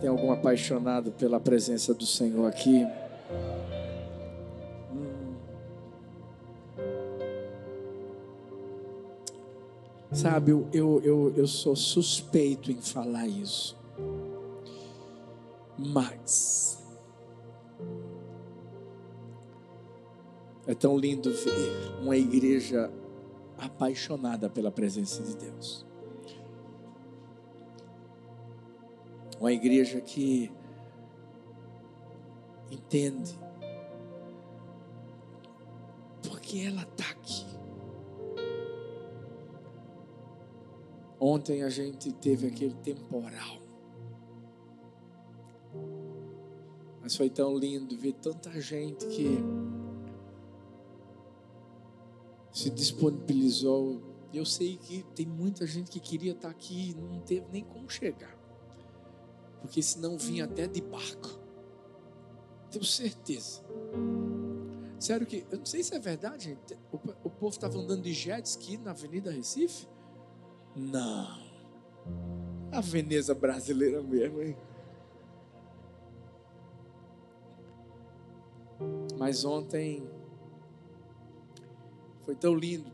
Tem algum apaixonado pela presença do Senhor aqui? Hum. Sabe, eu, eu, eu, sou suspeito em falar isso. Mas é tão lindo ver uma igreja apaixonada pela presença de Deus. Uma igreja que entende porque ela está aqui. Ontem a gente teve aquele temporal. Mas foi tão lindo ver tanta gente que se disponibilizou. Eu sei que tem muita gente que queria estar aqui e não teve nem como chegar porque senão vinha até de barco. Tenho certeza. Sério que, eu não sei se é verdade, gente. O, o povo estava andando de jet ski na Avenida Recife? Não. A Veneza brasileira mesmo, hein? Mas ontem foi tão lindo.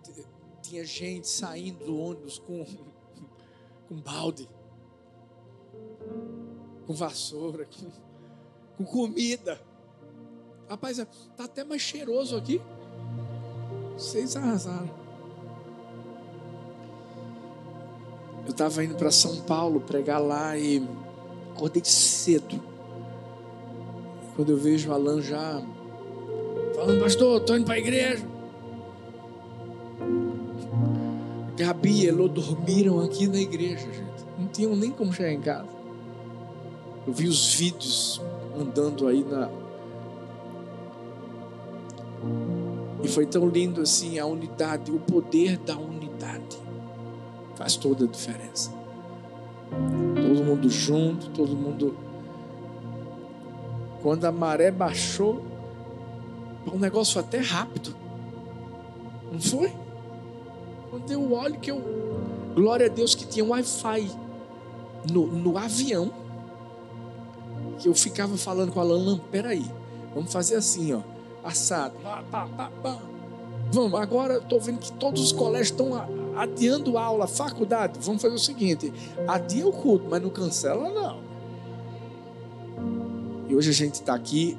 Tinha gente saindo do ônibus com, com balde com vassoura, com, com comida. Rapaz, está até mais cheiroso aqui. Vocês arrasaram. Eu estava indo para São Paulo pregar lá e acordei cedo. Quando eu vejo o Alan já falando, pastor, estou indo para a igreja. Gabi e Elô dormiram aqui na igreja, gente. Não tinham nem como chegar em casa. Eu vi os vídeos andando aí na. E foi tão lindo assim a unidade, o poder da unidade. Faz toda a diferença. Todo mundo junto, todo mundo. Quando a maré baixou, o negócio até rápido. Não foi? Quando eu olho que eu. Glória a Deus que tinha Wi-Fi no, no avião que eu ficava falando com a Alan, peraí, vamos fazer assim, ó, assado. Vamos, agora estou vendo que todos os colégios estão adiando aula, faculdade. Vamos fazer o seguinte: adia o culto, mas não cancela, não. E hoje a gente está aqui,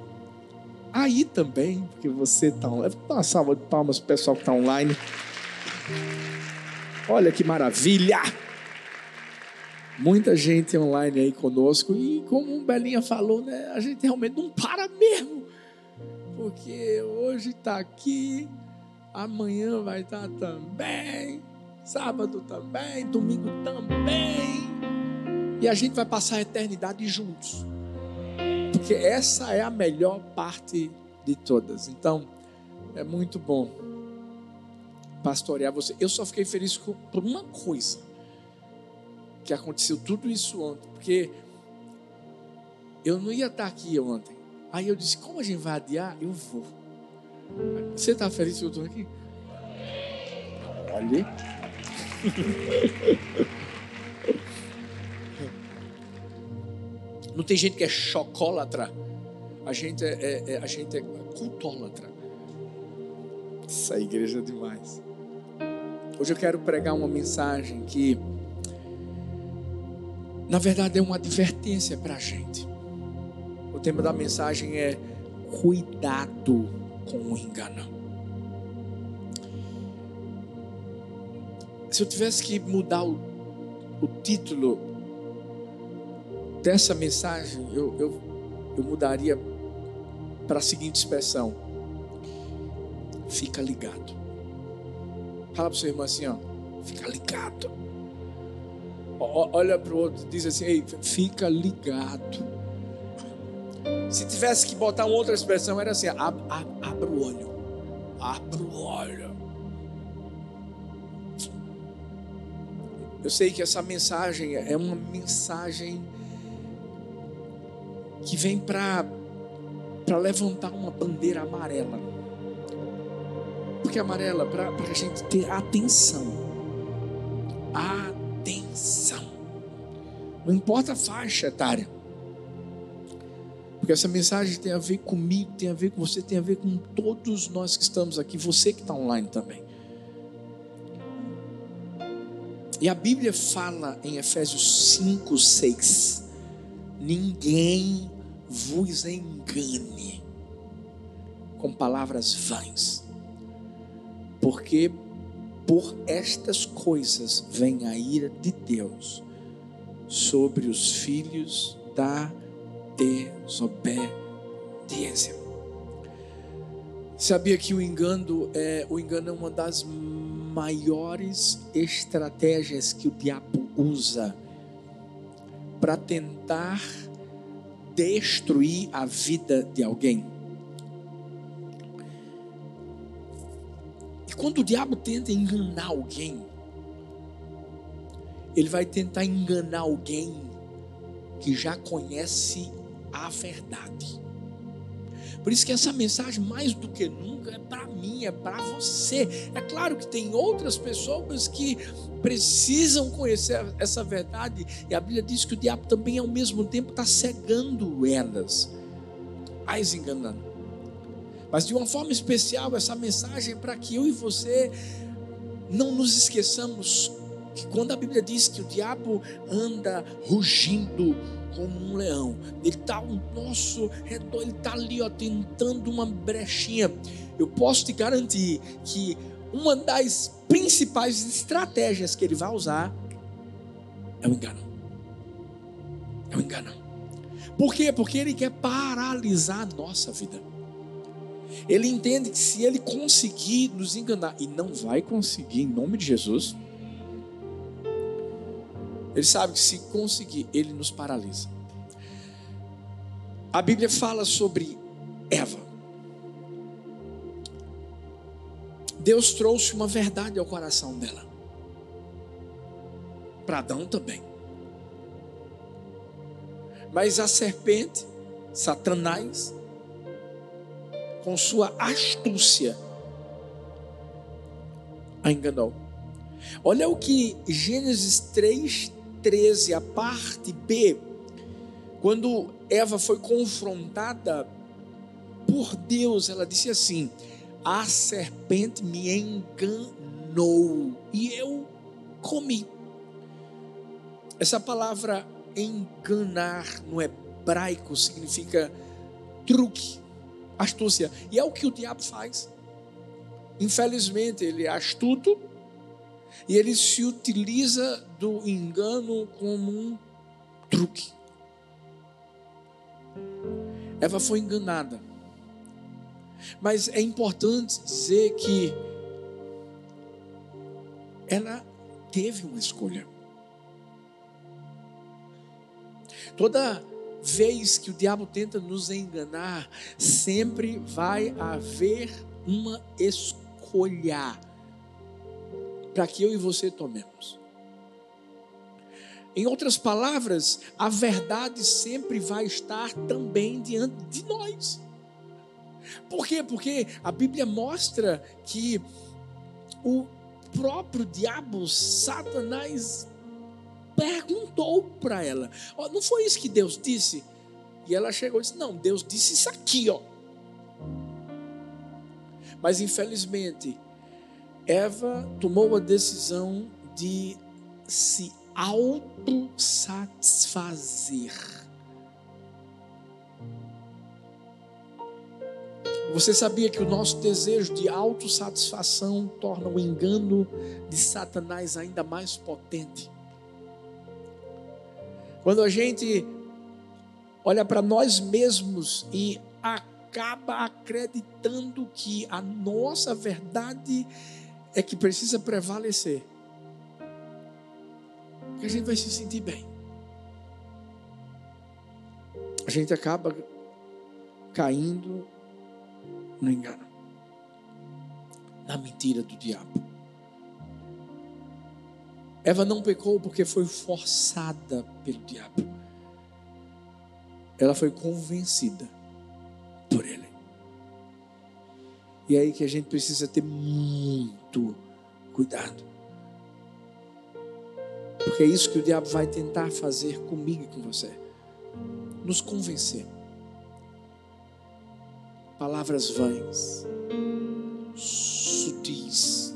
aí também, porque você está online. Dá uma salva de palmas para o pessoal que está online. Olha que maravilha! Muita gente online aí conosco e como o Belinha falou, né, a gente realmente não para mesmo. Porque hoje está aqui, amanhã vai estar tá também, sábado também, domingo também. E a gente vai passar a eternidade juntos. Porque essa é a melhor parte de todas. Então, é muito bom pastorear você. Eu só fiquei feliz por uma coisa que aconteceu tudo isso ontem, porque eu não ia estar aqui ontem. Aí eu disse: como a gente vai adiar? Eu vou. Você está feliz que eu estou aqui? Ali. Não tem gente que é chocólatra. A gente é, é, é, a gente é cultólatra. Essa igreja é demais. Hoje eu quero pregar uma mensagem que na verdade é uma advertência para a gente. O tema da mensagem é cuidado com o engano. Se eu tivesse que mudar o, o título dessa mensagem, eu, eu, eu mudaria para a seguinte expressão: fica ligado. Fala para o seu irmão assim, ó, fica ligado olha para o outro diz assim: Ei, fica ligado. Se tivesse que botar uma outra expressão, era assim: ab, ab, abra o olho. Abra o olho. Eu sei que essa mensagem é uma mensagem que vem para para levantar uma bandeira amarela. Porque amarela para a gente ter atenção. Atenção. Não importa a faixa etária. Porque essa mensagem tem a ver comigo, tem a ver com você, tem a ver com todos nós que estamos aqui, você que está online também. E a Bíblia fala em Efésios 5, 6: Ninguém vos engane com palavras vãs, porque por estas coisas vem a ira de Deus sobre os filhos da desobediência. Sabia que o engano é o engano é uma das maiores estratégias que o diabo usa para tentar destruir a vida de alguém. Quando o diabo tenta enganar alguém, ele vai tentar enganar alguém que já conhece a verdade. Por isso que essa mensagem, mais do que nunca, é para mim, é para você. É claro que tem outras pessoas que precisam conhecer essa verdade, e a Bíblia diz que o diabo também, ao mesmo tempo, está cegando elas, as enganando. Mas de uma forma especial, essa mensagem é para que eu e você não nos esqueçamos que quando a Bíblia diz que o diabo anda rugindo como um leão, ele está ao nosso redor, ele está ali ó, tentando uma brechinha. Eu posso te garantir que uma das principais estratégias que ele vai usar é o engano. É o engano. Por quê? Porque ele quer paralisar a nossa vida. Ele entende que se ele conseguir nos enganar, e não vai conseguir em nome de Jesus, ele sabe que se conseguir, ele nos paralisa. A Bíblia fala sobre Eva. Deus trouxe uma verdade ao coração dela. Para Adão também. Mas a serpente, Satanás, com sua astúcia, a enganou. Olha o que Gênesis 3, 13, a parte B, quando Eva foi confrontada por Deus, ela disse assim: A serpente me enganou e eu comi. Essa palavra enganar no hebraico significa truque, astúcia, e é o que o diabo faz. Infelizmente, ele é astuto e ele se utiliza do engano como um truque. Eva foi enganada. Mas é importante dizer que ela teve uma escolha. Toda vez que o diabo tenta nos enganar, sempre vai haver uma escolha para que eu e você tomemos. Em outras palavras, a verdade sempre vai estar também diante de nós. Por quê? Porque a Bíblia mostra que o próprio diabo, Satanás, perguntou para ela: oh, não foi isso que Deus disse? E ela chegou e disse: Não, Deus disse isso aqui, ó. Mas infelizmente, Eva tomou a decisão de se autossatisfazer. Você sabia que o nosso desejo de autossatisfação torna o engano de Satanás ainda mais potente? Quando a gente olha para nós mesmos e acaba acreditando que a nossa verdade é que precisa prevalecer. Porque a gente vai se sentir bem. A gente acaba caindo no engano, na mentira do diabo. Eva não pecou porque foi forçada pelo diabo. Ela foi convencida por ele. E é aí que a gente precisa ter muito cuidado. Porque é isso que o diabo vai tentar fazer comigo e com você. Nos convencer. palavras vãs, sutis,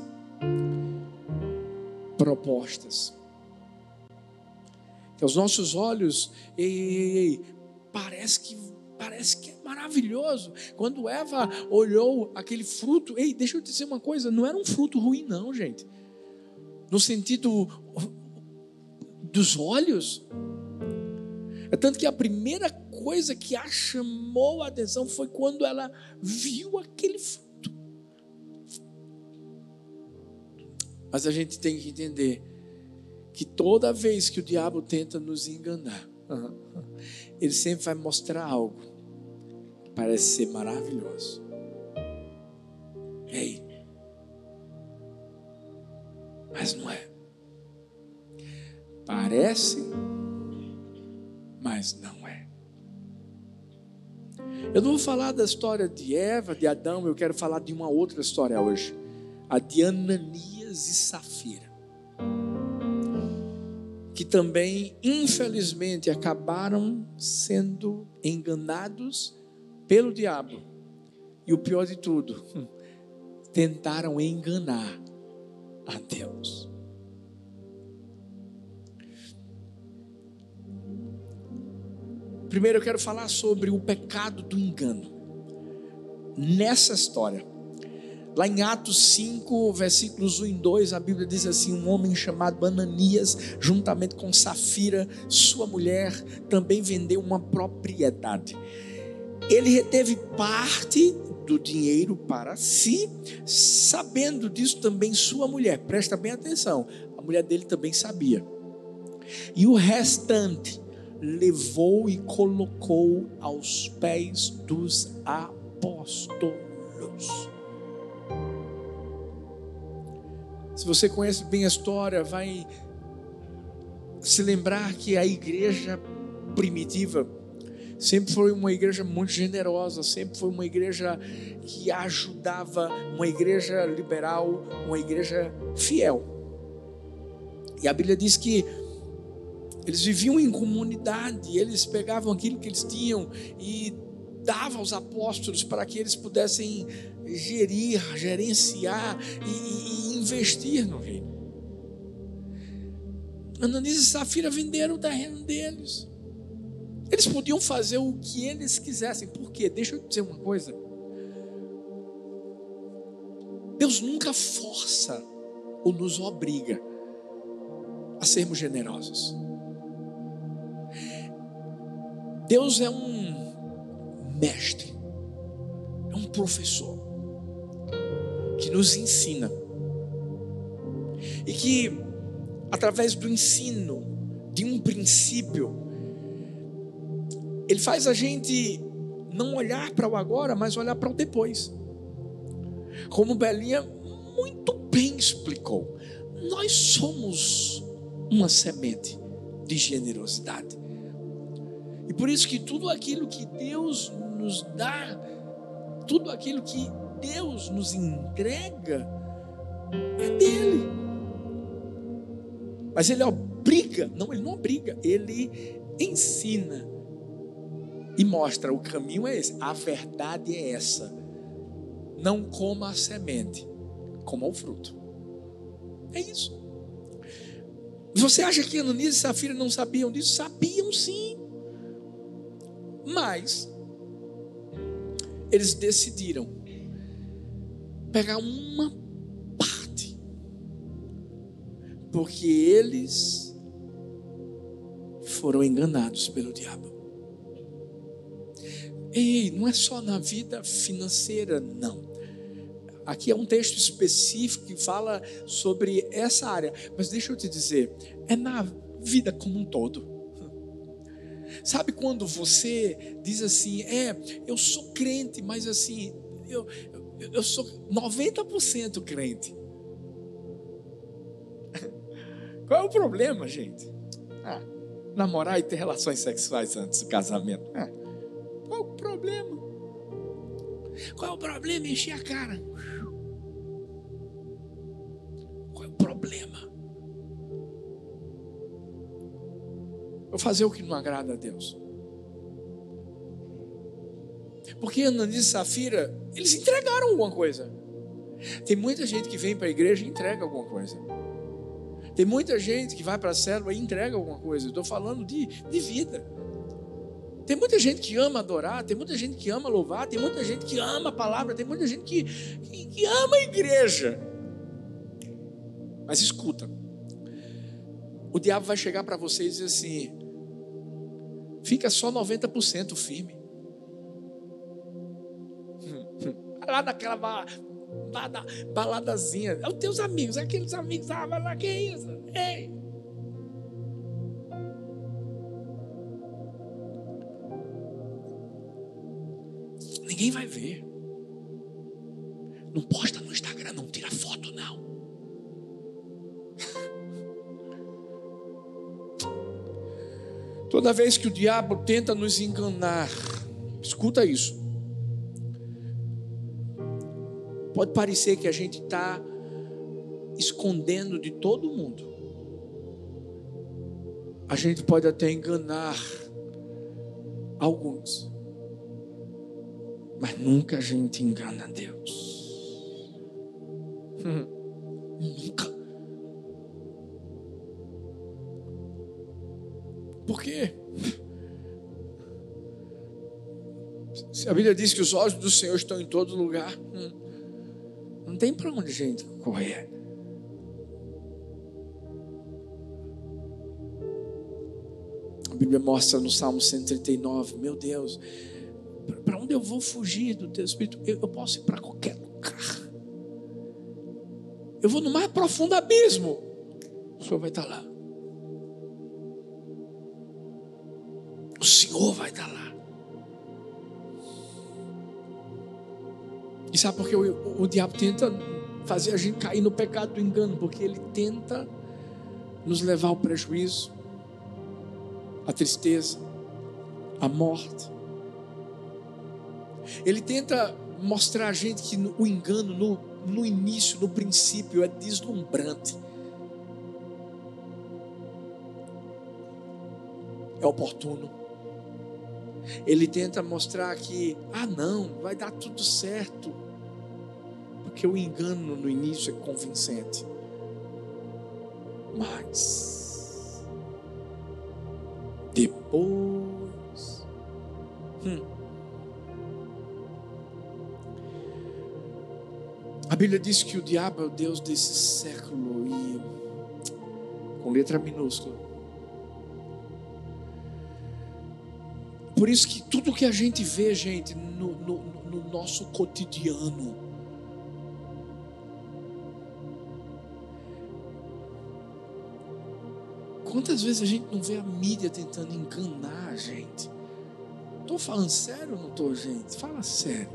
propostas. Que aos nossos olhos, ei, ei, ei, parece que parece que é maravilhoso. Quando Eva olhou aquele fruto, ei, deixa eu te dizer uma coisa, não era um fruto ruim não, gente. No sentido dos olhos. É tanto que a primeira coisa que a chamou a atenção foi quando ela viu aquele fruto. Mas a gente tem que entender que toda vez que o diabo tenta nos enganar, ele sempre vai mostrar algo que parece ser maravilhoso. Ei, mas não é. Parece, mas não é. Eu não vou falar da história de Eva, de Adão, eu quero falar de uma outra história hoje. A de Ananias e Safira. Que também, infelizmente, acabaram sendo enganados pelo diabo. E o pior de tudo, tentaram enganar a Deus. Primeiro eu quero falar sobre o pecado do engano. Nessa história, lá em Atos 5, versículos 1 e 2, a Bíblia diz assim: Um homem chamado Ananias, juntamente com Safira, sua mulher, também vendeu uma propriedade. Ele reteve parte do dinheiro para si, sabendo disso também sua mulher. Presta bem atenção, a mulher dele também sabia. E o restante levou e colocou aos pés dos apóstolos. Se você conhece bem a história, vai se lembrar que a igreja primitiva sempre foi uma igreja muito generosa, sempre foi uma igreja que ajudava, uma igreja liberal, uma igreja fiel. E a Bíblia diz que eles viviam em comunidade, eles pegavam aquilo que eles tinham e davam aos apóstolos para que eles pudessem gerir, gerenciar e, e, investir no reino. Ananias e Safira venderam o terreno deles. Eles podiam fazer o que eles quisessem. Por quê? Deixa eu dizer uma coisa. Deus nunca força ou nos obriga a sermos generosos. Deus é um mestre, é um professor que nos ensina e que, através do ensino de um princípio, ele faz a gente não olhar para o agora, mas olhar para o depois. Como Belinha muito bem explicou, nós somos uma semente de generosidade. E por isso que tudo aquilo que Deus nos dá, tudo aquilo que Deus nos entrega, é dele. Mas ele obriga, não, ele não obriga, ele ensina e mostra o caminho é esse, a verdade é essa. Não coma a semente, coma o fruto. É isso. Você acha que Ananias e Safira não sabiam disso? Sabiam sim. Mas eles decidiram pegar uma porque eles foram enganados pelo diabo. Ei, não é só na vida financeira, não. Aqui é um texto específico que fala sobre essa área, mas deixa eu te dizer, é na vida como um todo. Sabe quando você diz assim, é, eu sou crente, mas assim, eu, eu, eu sou 90% crente. Qual é o problema, gente? Ah, namorar e ter relações sexuais antes do casamento. Ah, qual é o problema? Qual é o problema? Encher a cara. Qual é o problema? Eu fazer o que não agrada a Deus. Porque Ananias e Safira, eles entregaram alguma coisa. Tem muita gente que vem para a igreja e entrega alguma coisa. Tem muita gente que vai para a célula e entrega alguma coisa. Estou falando de, de vida. Tem muita gente que ama adorar, tem muita gente que ama louvar, tem muita gente que ama a palavra, tem muita gente que, que, que ama a igreja. Mas escuta, o diabo vai chegar para você e dizer assim: fica só 90% firme. Lá naquela balada, baladazinha. É os teus amigos, aqueles amigos, ah, vai lá, que é isso? Ei. Ninguém vai ver. Não posta no Instagram, não tira foto, não. Toda vez que o diabo tenta nos enganar, escuta isso. Pode parecer que a gente está escondendo de todo mundo. A gente pode até enganar alguns, mas nunca a gente engana Deus. nunca. Por quê? Se a Bíblia diz que os olhos do Senhor estão em todo lugar, hum, tem para onde a gente correr. A Bíblia mostra no Salmo 139, meu Deus, para onde eu vou fugir do teu Espírito? Eu, eu posso ir para qualquer lugar. Eu vou no mais profundo abismo, o Senhor vai estar lá. Sabe por que o, o, o diabo tenta fazer a gente cair no pecado do engano? Porque ele tenta nos levar ao prejuízo, à tristeza, à morte. Ele tenta mostrar a gente que o engano no, no início, no princípio, é deslumbrante. É oportuno ele tenta mostrar que, ah, não, vai dar tudo certo. Porque o engano no início é convincente. Mas, depois, hum, a Bíblia diz que o diabo é o Deus desse século e, com letra minúscula, Por isso que tudo que a gente vê, gente, no, no, no nosso cotidiano, Quantas vezes a gente não vê a mídia tentando enganar a gente? Estou falando sério ou não estou, gente? Fala sério.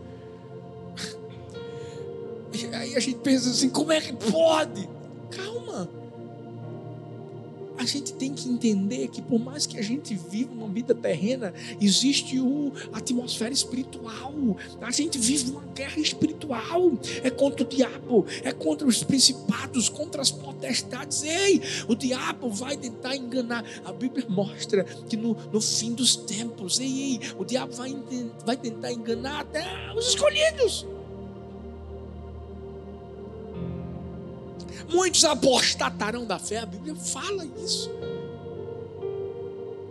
Aí a gente pensa assim: como é que pode? Calma a gente tem que entender que por mais que a gente viva uma vida terrena, existe o, a atmosfera espiritual. A gente vive uma guerra espiritual. É contra o diabo, é contra os principados, contra as potestades. Ei, o diabo vai tentar enganar. A Bíblia mostra que no, no fim dos tempos, ei, ei, o diabo vai, vai tentar enganar até os escolhidos. Muitos apostatarão da fé, a Bíblia fala isso.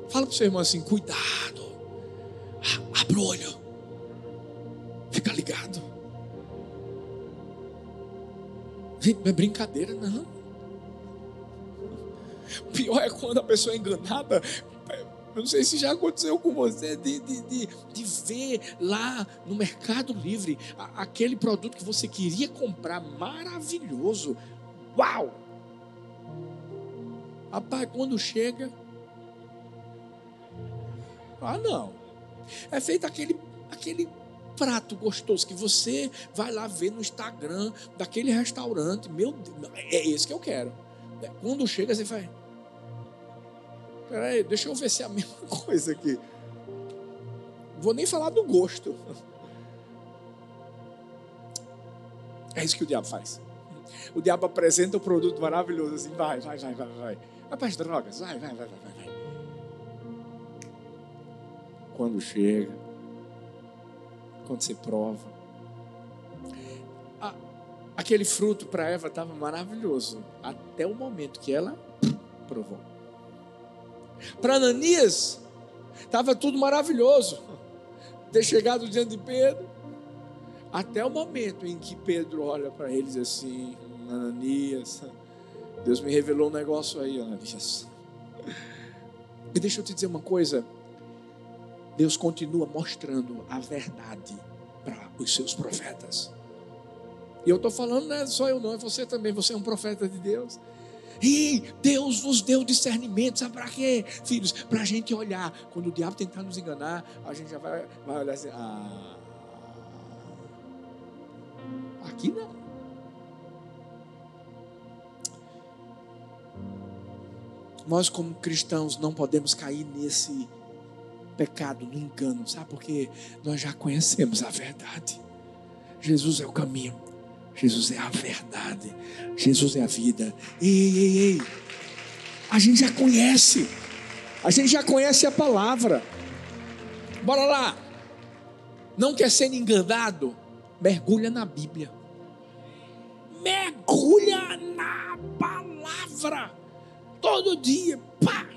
Fala para o seu irmão assim: cuidado, abra o olho, fica ligado. Não é brincadeira, não. O pior é quando a pessoa é enganada. Eu não sei se já aconteceu com você de, de, de, de ver lá no Mercado Livre aquele produto que você queria comprar maravilhoso. Uau! Rapaz, quando chega. Ah, não. É feito aquele, aquele prato gostoso que você vai lá ver no Instagram daquele restaurante. Meu Deus, é esse que eu quero. Quando chega, você faz. Peraí, deixa eu ver se é a mesma coisa aqui. Vou nem falar do gosto. É isso que o diabo faz o diabo apresenta o um produto maravilhoso assim, vai, vai, vai, vai, vai. Vai drogas, vai, vai, vai, vai, vai. Quando chega, quando você prova. aquele fruto para Eva estava maravilhoso, até o momento que ela provou. Para Ananias, estava tudo maravilhoso. Ter chegado diante de Pedro, até o momento em que Pedro olha para ele e diz assim: Ananias, Deus me revelou um negócio aí, Ananias. E deixa eu te dizer uma coisa: Deus continua mostrando a verdade para os seus profetas. E eu estou falando, não é só eu, não, é você também, você é um profeta de Deus. E Deus nos deu discernimento, sabe para quê, filhos? Para a gente olhar. Quando o diabo tentar nos enganar, a gente já vai, vai olhar assim: ah, aqui não. Nós, como cristãos, não podemos cair nesse pecado, no engano, sabe? Porque nós já conhecemos a verdade. Jesus é o caminho, Jesus é a verdade, Jesus é a vida. Ei, ei, ei, a gente já conhece, a gente já conhece a palavra. Bora lá, não quer ser enganado? Mergulha na Bíblia, mergulha na palavra, todo dia, pá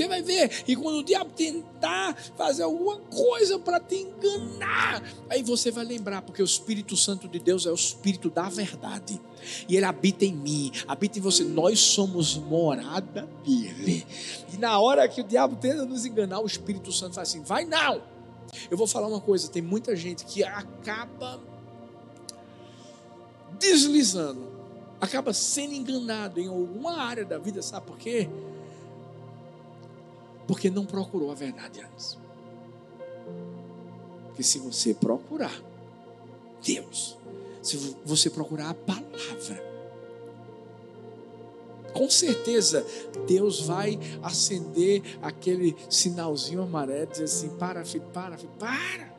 você vai ver. E quando o diabo tentar fazer alguma coisa para te enganar, aí você vai lembrar, porque o Espírito Santo de Deus é o Espírito da verdade. E ele habita em mim, habita em você. Nós somos morada dele. E na hora que o diabo tenta nos enganar, o Espírito Santo fala assim: vai não. Eu vou falar uma coisa: tem muita gente que acaba deslizando, acaba sendo enganado em alguma área da vida, sabe por quê? Porque não procurou a verdade antes. Porque se você procurar Deus, se você procurar a palavra, com certeza Deus vai acender aquele sinalzinho amarelo, dizer assim: para, filho, para, filho, para,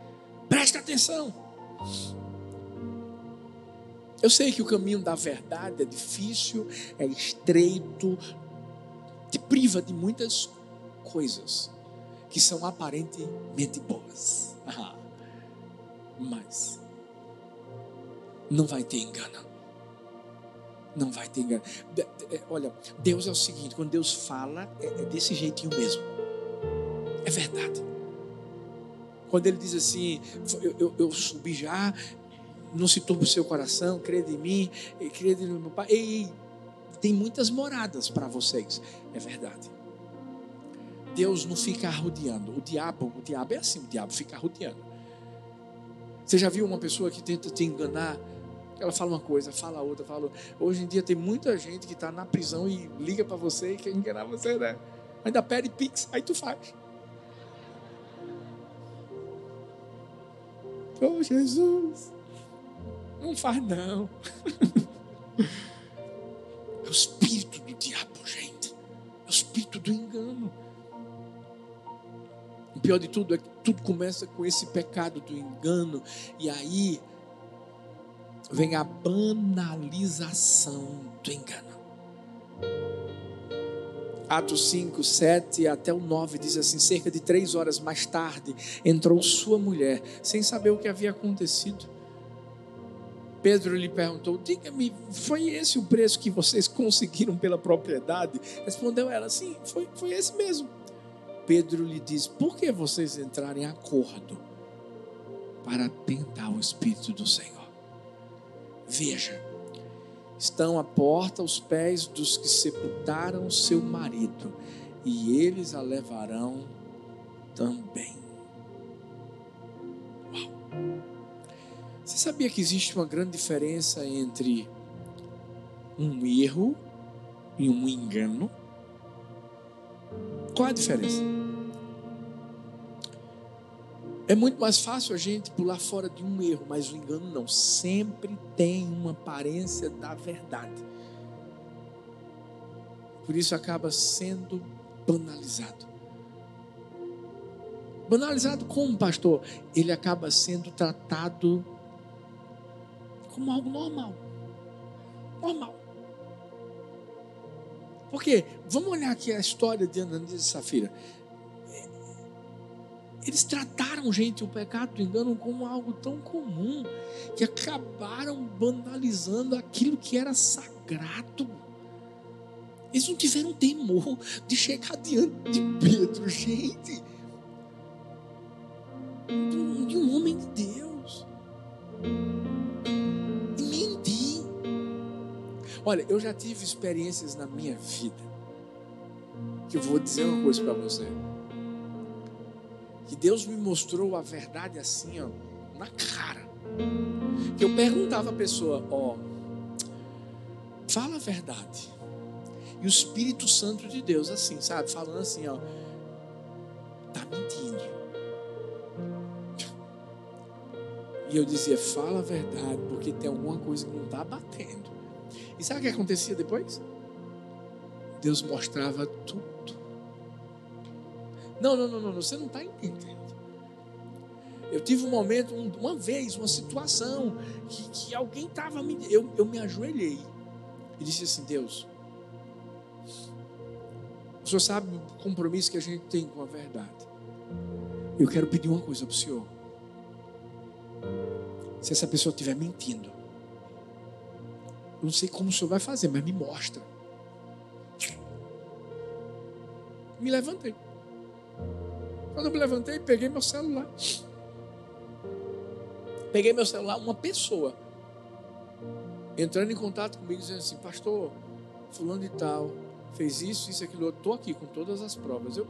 presta atenção. Eu sei que o caminho da verdade é difícil, é estreito, te priva de muitas coisas que são aparentemente boas. Mas não vai ter engano. Não vai ter engano. É, olha, Deus é o seguinte: quando Deus fala, é, é desse jeitinho mesmo. É verdade. Quando Ele diz assim: Eu, eu, eu subi já, não se turbe o seu coração, crede em mim, crede no meu Pai. Ei, tem muitas moradas para vocês. É verdade. Deus não fica arrodeando. O diabo, o diabo é assim, o diabo fica arrodeando. Você já viu uma pessoa que tenta te enganar? Ela fala uma coisa, fala outra, fala outra. Hoje em dia tem muita gente que está na prisão e liga para você e quer enganar você, né? Ainda pede pix, aí tu faz. Oh Jesus, não faz não. É o espírito do diabo, gente. É o espírito do engano pior de tudo é que tudo começa com esse pecado do engano, e aí vem a banalização do engano. Atos 5, 7 até o 9 diz assim: cerca de três horas mais tarde entrou sua mulher, sem saber o que havia acontecido. Pedro lhe perguntou: Diga-me, foi esse o preço que vocês conseguiram pela propriedade? Respondeu ela: Sim, foi, foi esse mesmo. Pedro lhe diz: Por que vocês entraram em acordo para tentar o Espírito do Senhor? Veja, estão à porta os pés dos que sepultaram seu marido, e eles a levarão também. Uau! Você sabia que existe uma grande diferença entre um erro e um engano? Qual a diferença? É muito mais fácil a gente pular fora de um erro, mas o engano não. Sempre tem uma aparência da verdade. Por isso acaba sendo banalizado. Banalizado como, pastor? Ele acaba sendo tratado como algo normal. Normal. Porque, vamos olhar aqui a história de Ananias e Safira. Eles trataram, gente, o pecado do engano como algo tão comum que acabaram banalizando aquilo que era sagrado. Eles não tiveram temor de chegar diante de Pedro, gente, de um homem de Deus, e mentir. Olha, eu já tive experiências na minha vida que eu vou dizer uma coisa para você que Deus me mostrou a verdade assim, ó, na cara. Que eu perguntava a pessoa, ó, fala a verdade. E o Espírito Santo de Deus, assim, sabe, falando assim, ó, tá mentindo. E eu dizia, fala a verdade, porque tem alguma coisa que não está batendo. E sabe o que acontecia depois? Deus mostrava tudo não, não, não, não, você não está entendendo. Eu tive um momento, uma vez, uma situação, que, que alguém estava me. Eu, eu me ajoelhei e disse assim: Deus, o Senhor sabe o compromisso que a gente tem com a verdade. Eu quero pedir uma coisa para o Senhor. Se essa pessoa estiver mentindo, eu não sei como o Senhor vai fazer, mas me mostra. Me levantei. Quando eu me levantei, peguei meu celular. Peguei meu celular, uma pessoa entrando em contato comigo, dizendo assim: Pastor, Fulano de Tal, fez isso, isso, aquilo. Eu estou aqui com todas as provas. Eu.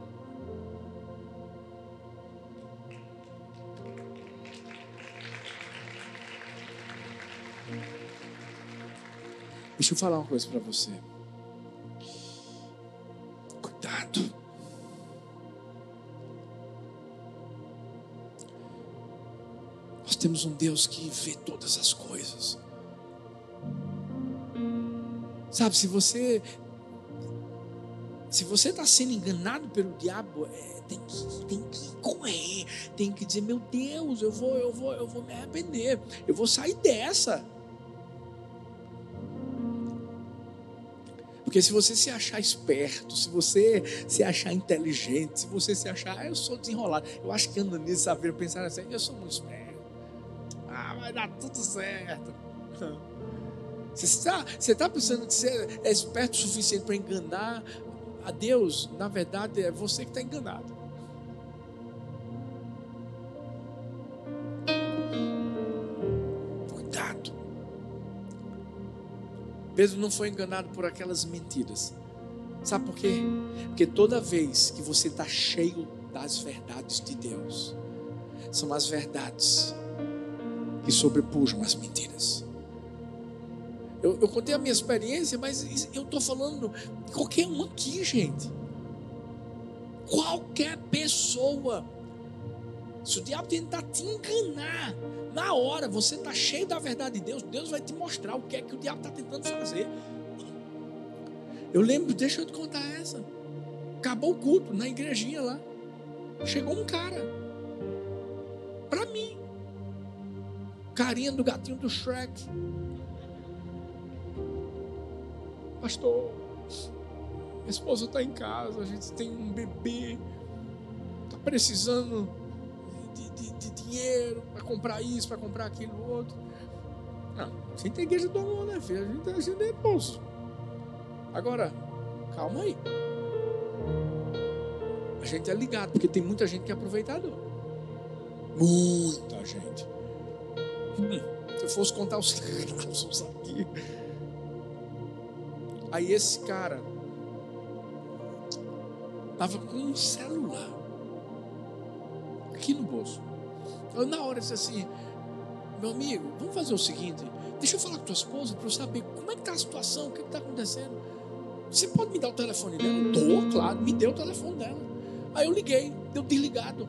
Deixa eu falar uma coisa para você. Temos um Deus que vê todas as coisas. Sabe, se você se você está sendo enganado pelo diabo, é, tem, que, tem que correr, tem que dizer, meu Deus, eu vou, eu vou, eu vou me arrepender, eu vou sair dessa. Porque se você se achar esperto, se você se achar inteligente, se você se achar, ah, eu sou desenrolado. Eu acho que Ananias sabia pensar assim, eu sou muito esperto vai dar tudo certo. Você está, você está pensando que você é esperto o suficiente para enganar a Deus? Na verdade, é você que está enganado. Cuidado. Pedro não foi enganado por aquelas mentiras. Sabe por quê? Porque toda vez que você está cheio das verdades de Deus, são as verdades que sobrepujam as mentiras. Eu, eu contei a minha experiência, mas eu estou falando de qualquer um aqui, gente. Qualquer pessoa. Se o diabo tentar te enganar, na hora você está cheio da verdade de Deus, Deus vai te mostrar o que é que o diabo está tentando fazer. Eu lembro, deixa eu te contar essa. Acabou o culto na igrejinha lá. Chegou um cara para mim carinha do gatinho do Shrek. Pastor, minha esposa está em casa, a gente tem um bebê, está precisando de, de, de dinheiro para comprar isso, para comprar aquilo outro. Não, a gente tem igreja do amor, né, filho? A gente, a gente é bolso. Agora, calma aí. A gente é ligado, porque tem muita gente que é aproveitador. Muita gente. Se eu fosse contar os casos aqui. Aí esse cara estava com um celular aqui no bolso. Eu na hora disse assim, meu amigo, vamos fazer o seguinte, deixa eu falar com tua esposa para eu saber como é que está a situação, o que está acontecendo. Você pode me dar o telefone dela? Dou, claro, me deu o telefone dela. Aí eu liguei, deu desligado.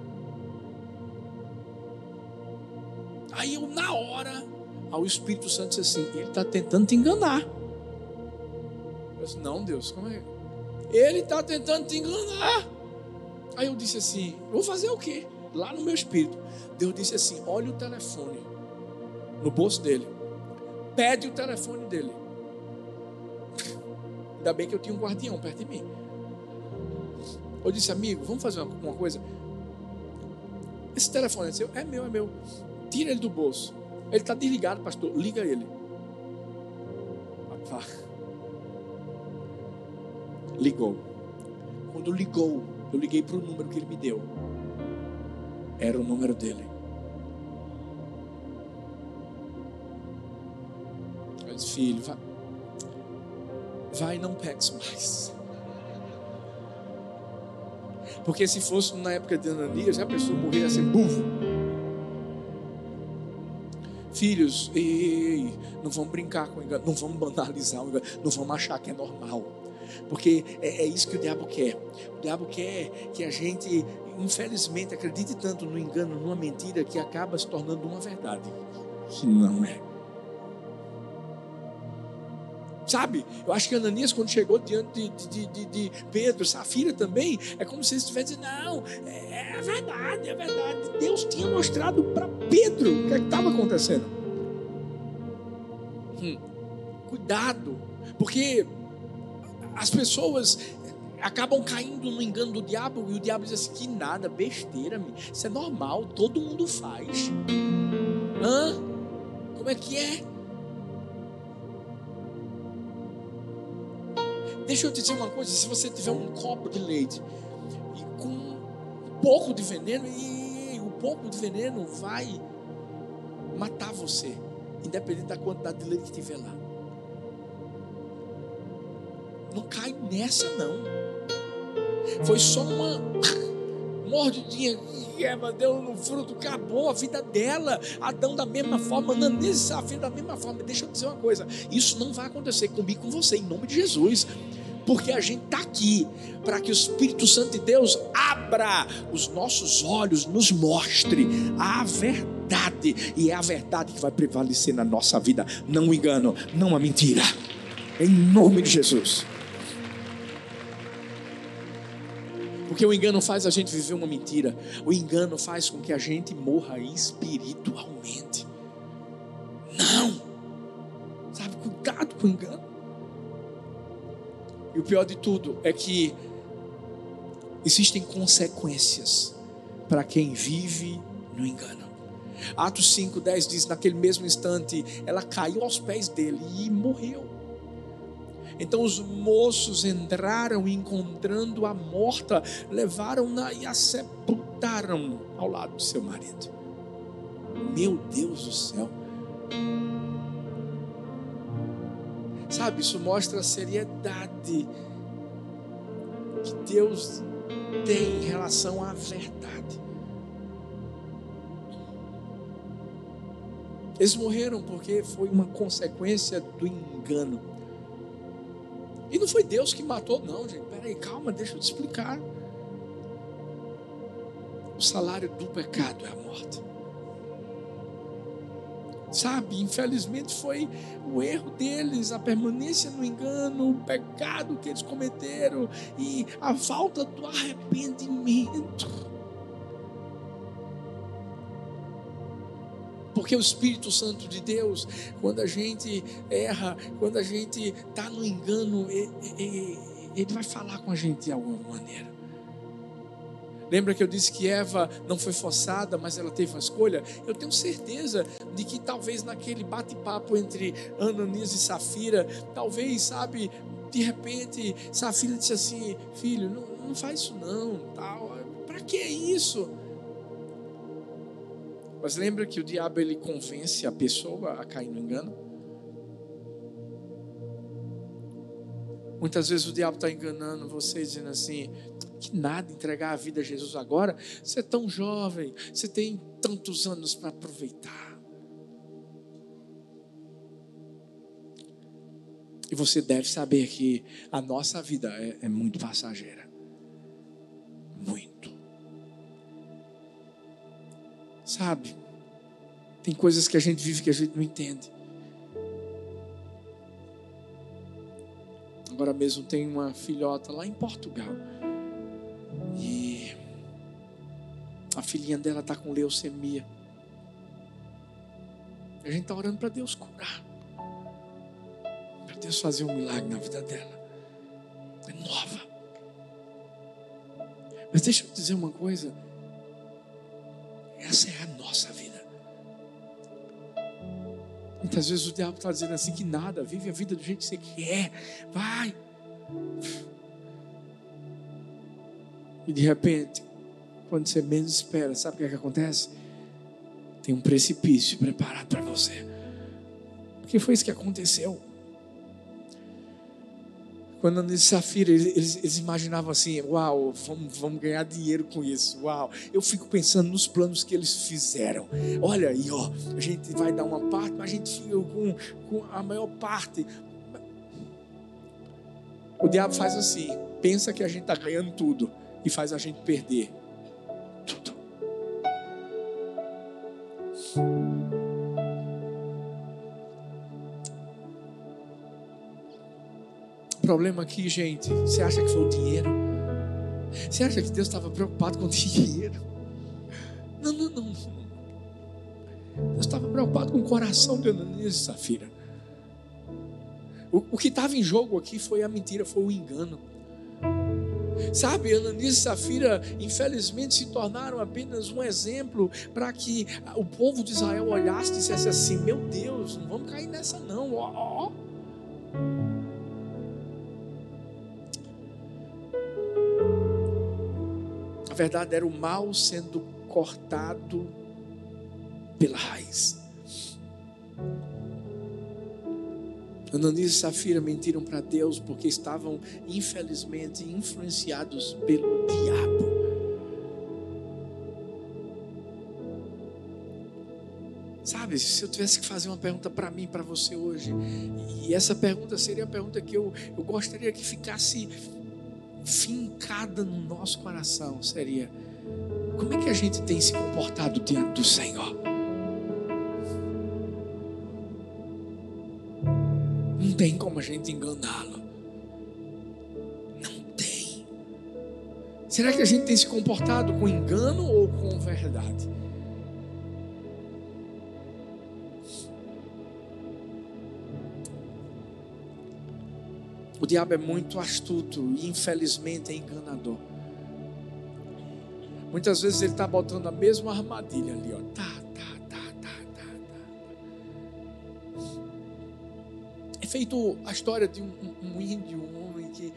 Ao Espírito Santo disse assim: Ele está tentando te enganar. Eu disse: Não, Deus, como é? Ele está tentando te enganar. Aí eu disse assim: Vou fazer o quê? Lá no meu espírito. Deus disse assim: Olha o telefone no bolso dele. Pede o telefone dele. Ainda bem que eu tinha um guardião perto de mim. Eu disse, amigo, vamos fazer uma, uma coisa. Esse telefone é seu? É meu, é meu. Tira ele do bolso. Ele está desligado, pastor. Liga ele. Papá. Ligou. Quando ligou, eu liguei para o número que ele me deu. Era o número dele. Eu disse, filho, vai, vai não peques mais. Porque se fosse na época de Ananias, a pessoa morria assim, bufo. Filhos, ei, não vamos brincar com o engano, não vamos banalizar o engano, não vamos achar que é normal. Porque é, é isso que o diabo quer. O diabo quer que a gente, infelizmente, acredite tanto no engano, numa mentira, que acaba se tornando uma verdade. Que não é. Sabe? Eu acho que Ananias, quando chegou diante de, de, de, de Pedro, Safira também, é como se eles estivessem dizendo: não, é, é verdade, é verdade. Deus tinha mostrado para Pedro o que é estava acontecendo. Hum, cuidado, porque as pessoas acabam caindo no engano do diabo e o diabo diz assim: que nada, besteira, isso é normal, todo mundo faz. Hã? Como é que é? Deixa eu te dizer uma coisa: se você tiver um copo de leite e com um pouco de veneno, e o pouco de veneno vai matar você, independente da quantidade de leite que tiver lá. Não cai nessa, não. Foi só uma mordidinha que Eva deu no fruto, acabou a vida dela. Adão da mesma forma, Ananias e da mesma forma. Deixa eu dizer uma coisa: isso não vai acontecer comigo com você, em nome de Jesus porque a gente está aqui para que o Espírito Santo de Deus abra os nossos olhos, nos mostre a verdade, e é a verdade que vai prevalecer na nossa vida, não o engano, não a mentira, em nome de Jesus. Porque o engano faz a gente viver uma mentira, o engano faz com que a gente morra espiritualmente. Não, sabe, cuidado com o engano. E o pior de tudo é que existem consequências para quem vive no engano. Atos 5:10 diz: naquele mesmo instante ela caiu aos pés dele e morreu. Então os moços entraram e encontrando a morta, levaram-na e a sepultaram ao lado de seu marido. Meu Deus do céu. Sabe, isso mostra a seriedade que Deus tem em relação à verdade. Eles morreram porque foi uma consequência do engano. E não foi Deus que matou, não, gente. Peraí, calma, deixa eu te explicar. O salário do pecado é a morte. Sabe, infelizmente foi o erro deles, a permanência no engano, o pecado que eles cometeram e a falta do arrependimento. Porque o Espírito Santo de Deus, quando a gente erra, quando a gente está no engano, ele vai falar com a gente de alguma maneira. Lembra que eu disse que Eva não foi forçada, mas ela teve uma escolha? Eu tenho certeza de que talvez naquele bate-papo entre Ananias e Safira, talvez, sabe, de repente, Safira disse assim: Filho, não, não faz isso não, tal. Para que isso? Mas lembra que o diabo ele convence a pessoa a cair no engano? Muitas vezes o diabo está enganando você, dizendo assim: que nada entregar a vida a Jesus agora. Você é tão jovem, você tem tantos anos para aproveitar. E você deve saber que a nossa vida é, é muito passageira. Muito. Sabe? Tem coisas que a gente vive que a gente não entende. Agora mesmo tem uma filhota lá em Portugal e a filhinha dela está com leucemia. A gente está orando para Deus curar. Para Deus fazer um milagre na vida dela. É nova. Mas deixa eu dizer uma coisa. Muitas vezes o diabo está dizendo assim que nada, vive a vida do jeito que você quer, vai. E de repente, quando você menos espera, sabe o que, é que acontece? Tem um precipício preparado para você. Porque foi isso que aconteceu. Quando Ananias Safira, eles, eles, imaginavam assim, uau, vamos, vamos ganhar dinheiro com isso, uau. Eu fico pensando nos planos que eles fizeram. Olha aí, ó, a gente vai dar uma parte, mas a gente fica com, com a maior parte. O diabo faz assim, pensa que a gente está ganhando tudo e faz a gente perder problema aqui, gente, você acha que foi o dinheiro? Você acha que Deus estava preocupado com o dinheiro? Não, não, não. Deus estava preocupado com o coração de Ananias e Safira. O, o que estava em jogo aqui foi a mentira, foi o engano. Sabe, Ananias e Safira, infelizmente, se tornaram apenas um exemplo para que o povo de Israel olhasse e dissesse assim: Meu Deus, não vamos cair nessa, não. Ó, ó. Na verdade, era o mal sendo cortado pela raiz. Ananias e Safira mentiram para Deus porque estavam, infelizmente, influenciados pelo diabo. Sabe, se eu tivesse que fazer uma pergunta para mim, para você hoje, e essa pergunta seria a pergunta que eu, eu gostaria que ficasse fincada no nosso coração seria: como é que a gente tem se comportado diante do Senhor? Não tem como a gente enganá-lo. Não tem. Será que a gente tem se comportado com engano ou com verdade? O diabo é muito astuto e infelizmente é enganador. Muitas vezes ele está botando a mesma armadilha ali, ó. Tá, tá, tá, tá, tá, tá. É feito a história de um, um, índio, um homem que,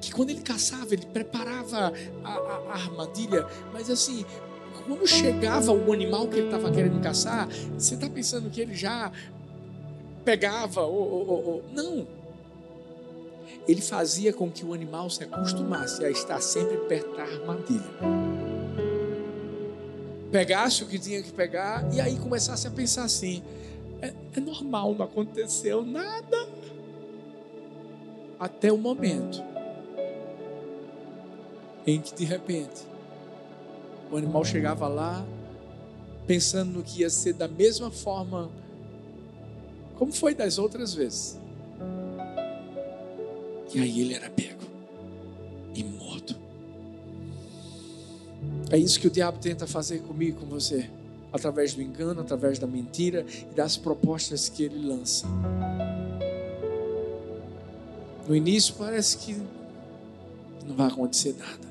que quando ele caçava, ele preparava a, a, a armadilha, mas assim, quando chegava o animal que ele estava querendo caçar, você está pensando que ele já pegava, ou, ou, ou, não ele fazia com que o animal se acostumasse a estar sempre perto da armadilha. Pegasse o que tinha que pegar e aí começasse a pensar assim: é, é normal, não aconteceu nada. Até o momento em que de repente o animal chegava lá, pensando que ia ser da mesma forma como foi das outras vezes. E aí ele era pego e morto. É isso que o diabo tenta fazer comigo com você, através do engano, através da mentira e das propostas que ele lança. No início parece que não vai acontecer nada,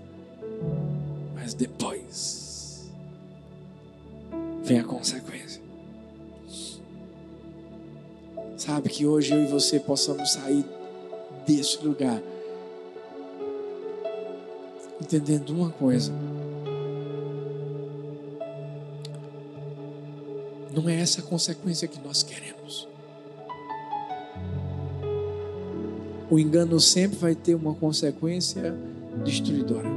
mas depois vem a consequência. Sabe que hoje eu e você possamos sair desse lugar. Entendendo uma coisa. Não é essa a consequência que nós queremos. O engano sempre vai ter uma consequência destruidora.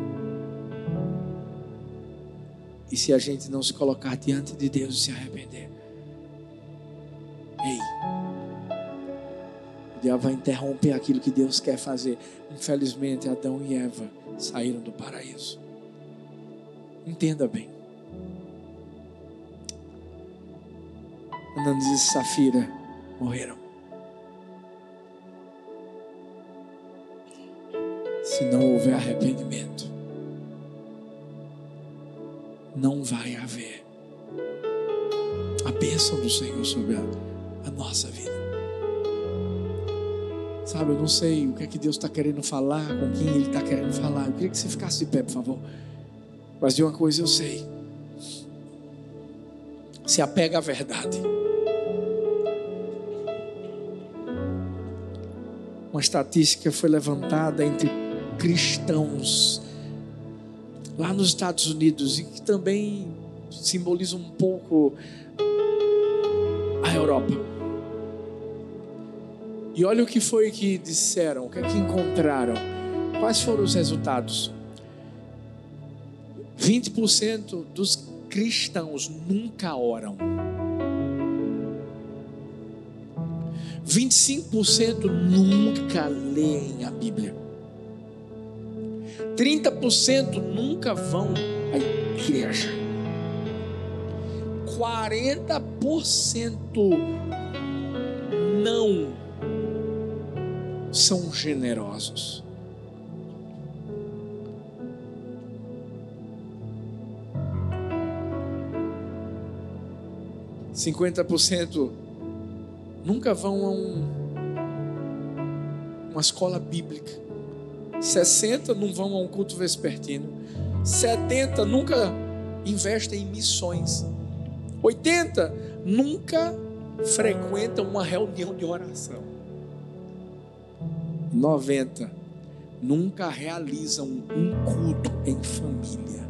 E se a gente não se colocar diante de Deus e se arrepender, O diabo vai interromper aquilo que Deus quer fazer. Infelizmente, Adão e Eva saíram do paraíso. Entenda bem. Ananias e Safira morreram. Se não houver arrependimento, não vai haver a bênção do Senhor sobre a, a nossa vida. Sabe, eu não sei o que é que Deus está querendo falar, com quem Ele está querendo falar. Eu queria que você ficasse de pé, por favor. Mas de uma coisa eu sei: se apega à verdade. Uma estatística foi levantada entre cristãos lá nos Estados Unidos e que também simboliza um pouco a Europa. E olha o que foi que disseram, o que é que encontraram. Quais foram os resultados? 20% dos cristãos nunca oram. 25% nunca leem a Bíblia. 30% nunca vão à igreja. 40% não são generosos. Cinquenta por cento nunca vão a um, uma escola bíblica. 60 não vão a um culto vespertino. 70 nunca investem em missões. 80 nunca frequentam uma reunião de oração. 90 nunca realizam um culto em família.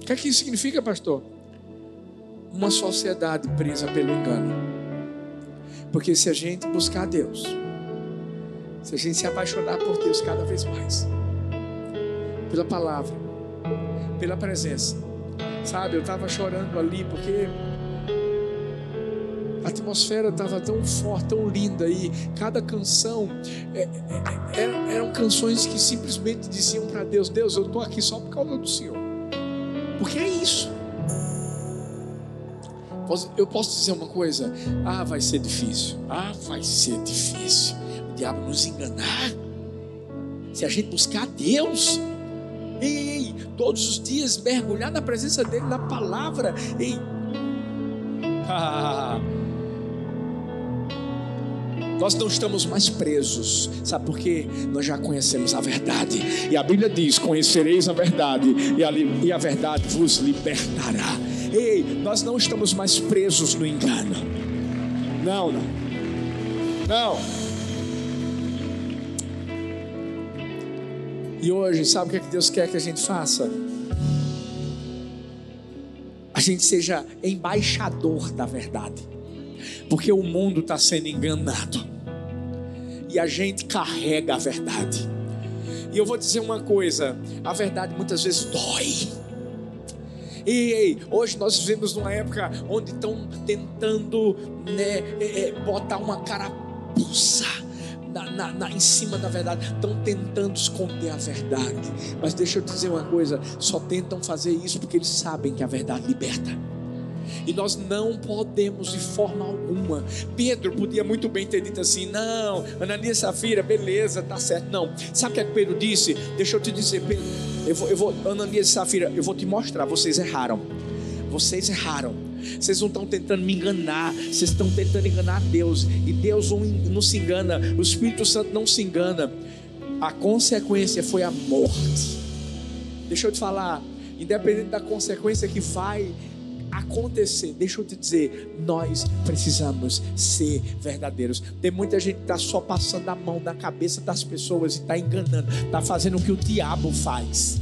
O que é que isso significa, pastor? Uma sociedade presa pelo engano. Porque se a gente buscar Deus, se a gente se apaixonar por Deus cada vez mais, pela palavra, pela presença, sabe? Eu estava chorando ali porque a atmosfera estava tão forte, tão linda e cada canção é, é, é, eram canções que simplesmente diziam para Deus: Deus, eu estou aqui só por causa do Senhor. Porque é isso. Eu posso dizer uma coisa? Ah, vai ser difícil. Ah, vai ser difícil. O diabo nos enganar. Se a gente buscar Deus, ei, ei, ei, todos os dias mergulhar na presença dEle, na palavra, ei. Ah, nós não estamos mais presos, sabe por quê? Nós já conhecemos a verdade, e a Bíblia diz: Conhecereis a verdade, e a, e a verdade vos libertará. Ei, nós não estamos mais presos no engano, não, não, não. E hoje, sabe o que, é que Deus quer que a gente faça? A gente seja embaixador da verdade porque o mundo está sendo enganado e a gente carrega a verdade. E eu vou dizer uma coisa: a verdade muitas vezes dói. E hoje nós vivemos numa época onde estão tentando né, é, é, botar uma carapuça na, na, na, em cima da verdade, estão tentando esconder a verdade. Mas deixa eu te dizer uma coisa: só tentam fazer isso porque eles sabem que a verdade liberta. E nós não podemos de forma alguma. Pedro podia muito bem ter dito assim: não, Ananias Safira, beleza, tá certo. Não. Sabe o que, é que Pedro disse? Deixa eu te dizer, Pedro. Eu vou, eu vou, Ananias e Safira, eu vou te mostrar. Vocês erraram. Vocês erraram. Vocês não estão tentando me enganar, vocês estão tentando enganar Deus. E Deus não, não se engana, o Espírito Santo não se engana. A consequência foi a morte. Deixa eu te falar, independente da consequência que vai acontecer, deixa eu te dizer, nós precisamos ser verdadeiros. Tem muita gente que está só passando a mão na cabeça das pessoas e está enganando, está fazendo o que o diabo faz.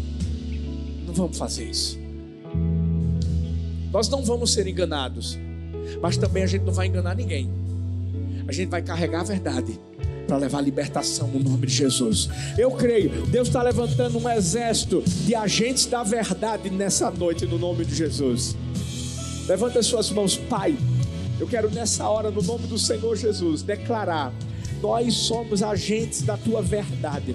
Não vamos fazer isso. Nós não vamos ser enganados, mas também a gente não vai enganar ninguém. A gente vai carregar a verdade para levar a libertação no nome de Jesus. Eu creio, Deus está levantando um exército de agentes da verdade nessa noite no nome de Jesus. Levanta as suas mãos, Pai. Eu quero nessa hora, no nome do Senhor Jesus, declarar: nós somos agentes da tua verdade.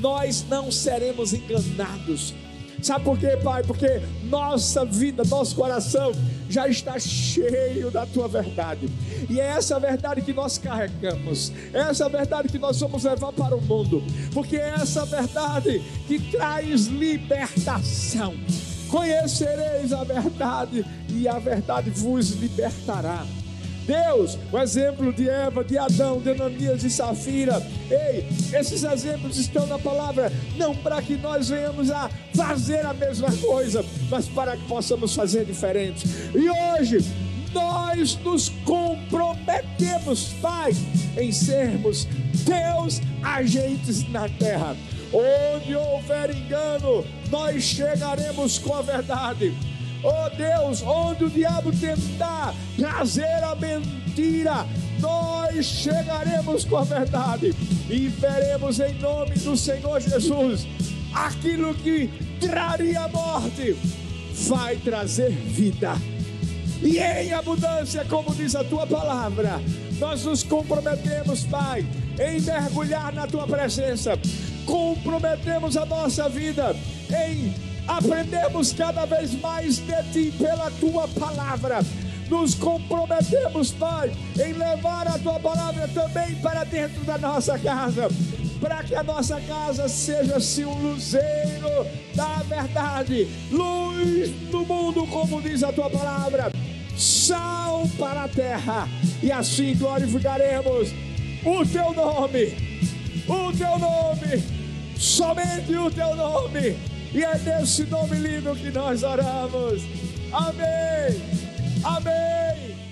Nós não seremos enganados. Sabe por quê, Pai? Porque nossa vida, nosso coração já está cheio da tua verdade. E é essa verdade que nós carregamos. É essa verdade que nós vamos levar para o mundo. Porque é essa verdade que traz libertação. Conhecereis a verdade e a verdade vos libertará. Deus, o exemplo de Eva, de Adão, de Ananias e Safira. Ei, esses exemplos estão na palavra, não para que nós venhamos a fazer a mesma coisa, mas para que possamos fazer diferente. E hoje, nós nos comprometemos, Pai, em sermos Deus agentes na terra. Onde houver engano, nós chegaremos com a verdade. Oh Deus, onde o diabo tentar trazer a mentira, nós chegaremos com a verdade e veremos em nome do Senhor Jesus aquilo que traria morte, vai trazer vida. E em abundância, como diz a tua palavra, nós nos comprometemos, Pai, em mergulhar na tua presença, comprometemos a nossa vida em aprendermos cada vez mais de ti pela tua palavra. Nos comprometemos, Pai, em levar a tua palavra também para dentro da nossa casa, para que a nossa casa seja assim um luzeiro da verdade, luz do mundo, como diz a tua palavra, sal para a terra, e assim glorificaremos o teu nome, o teu nome, somente o teu nome, e é nesse nome lindo que nós oramos. Amém. Amém.